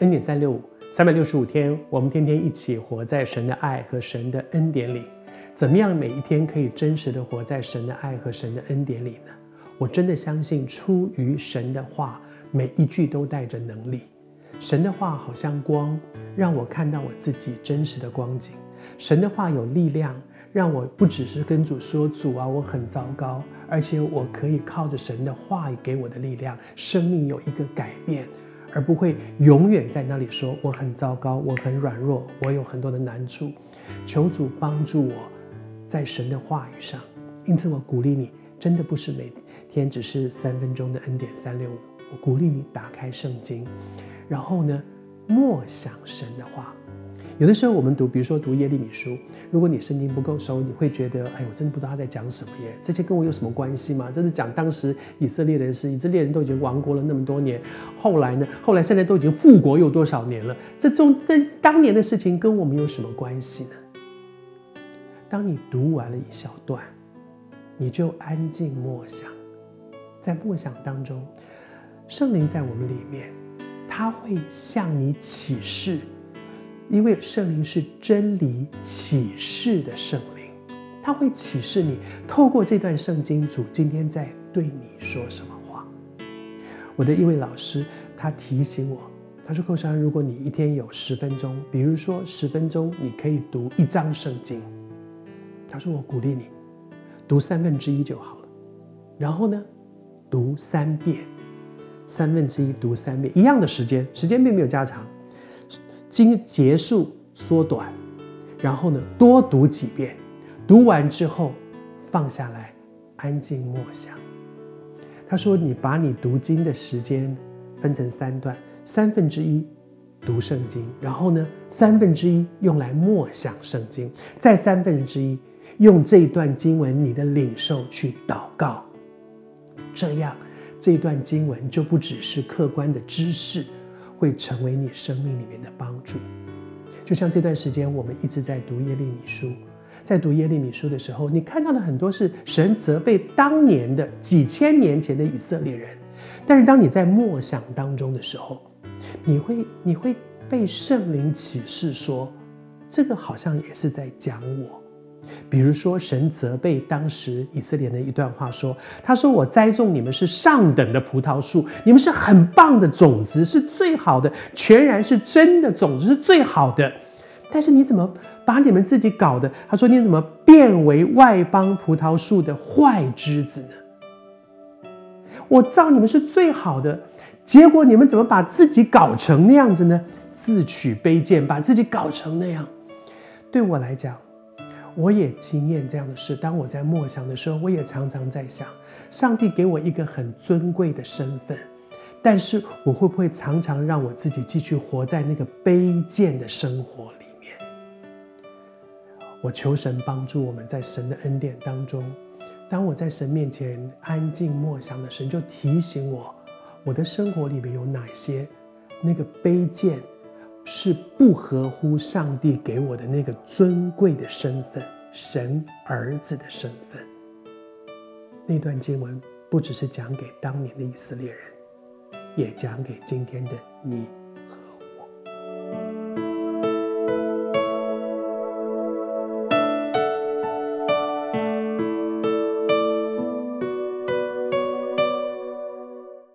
恩典三六五，三百六十五天，我们天天一起活在神的爱和神的恩典里。怎么样每一天可以真实的活在神的爱和神的恩典里呢？我真的相信，出于神的话，每一句都带着能力。神的话好像光，让我看到我自己真实的光景。神的话有力量，让我不只是跟主说：“主啊，我很糟糕。”而且我可以靠着神的话给我的力量，生命有一个改变，而不会永远在那里说：“我很糟糕，我很软弱，我有很多的难处。”求主帮助我，在神的话语上。因此，我鼓励你，真的不是每天只是三分钟的恩典三六五。我鼓励你打开圣经。然后呢，默想神的话。有的时候我们读，比如说读耶利米书，如果你圣经不够熟，你会觉得，哎，我真的不知道他在讲什么耶。这些跟我有什么关系吗？这是讲当时以色列的事，以色列人都已经亡国了那么多年，后来呢？后来现在都已经复国有多少年了？这中这当年的事情跟我们有什么关系呢？当你读完了一小段，你就安静默想，在默想当中，圣灵在我们里面。他会向你启示，因为圣灵是真理启示的圣灵，他会启示你。透过这段圣经，主今天在对你说什么话？我的一位老师他提醒我，他说：“寇珊，如果你一天有十分钟，比如说十分钟，你可以读一章圣经。他说我鼓励你读三分之一就好了，然后呢，读三遍。”三分之一读三遍，一样的时间，时间并没有加长，经结束缩短，然后呢，多读几遍，读完之后放下来，安静默想。他说：“你把你读经的时间分成三段，三分之一读圣经，然后呢，三分之一用来默想圣经，再三分之一用这段经文你的领受去祷告，这样。”这段经文就不只是客观的知识，会成为你生命里面的帮助。就像这段时间我们一直在读耶利米书，在读耶利米书的时候，你看到的很多是神责备当年的几千年前的以色列人，但是当你在默想当中的时候，你会你会被圣灵启示说，这个好像也是在讲我。比如说，神责备当时以色列的一段话，说：“他说我栽种你们是上等的葡萄树，你们是很棒的种子，是最好的，全然是真的种子，是最好的。但是你怎么把你们自己搞的？他说你怎么变为外邦葡萄树的坏枝子呢？我造你们是最好的，结果你们怎么把自己搞成那样子呢？自取卑贱，把自己搞成那样。对我来讲。”我也经验这样的事。当我在默想的时候，我也常常在想：上帝给我一个很尊贵的身份，但是我会不会常常让我自己继续活在那个卑贱的生活里面？我求神帮助我们在神的恩典当中。当我在神面前安静默想的时候，神就提醒我，我的生活里面有哪些那个卑贱。是不合乎上帝给我的那个尊贵的身份，神儿子的身份。那段经文不只是讲给当年的以色列人，也讲给今天的你。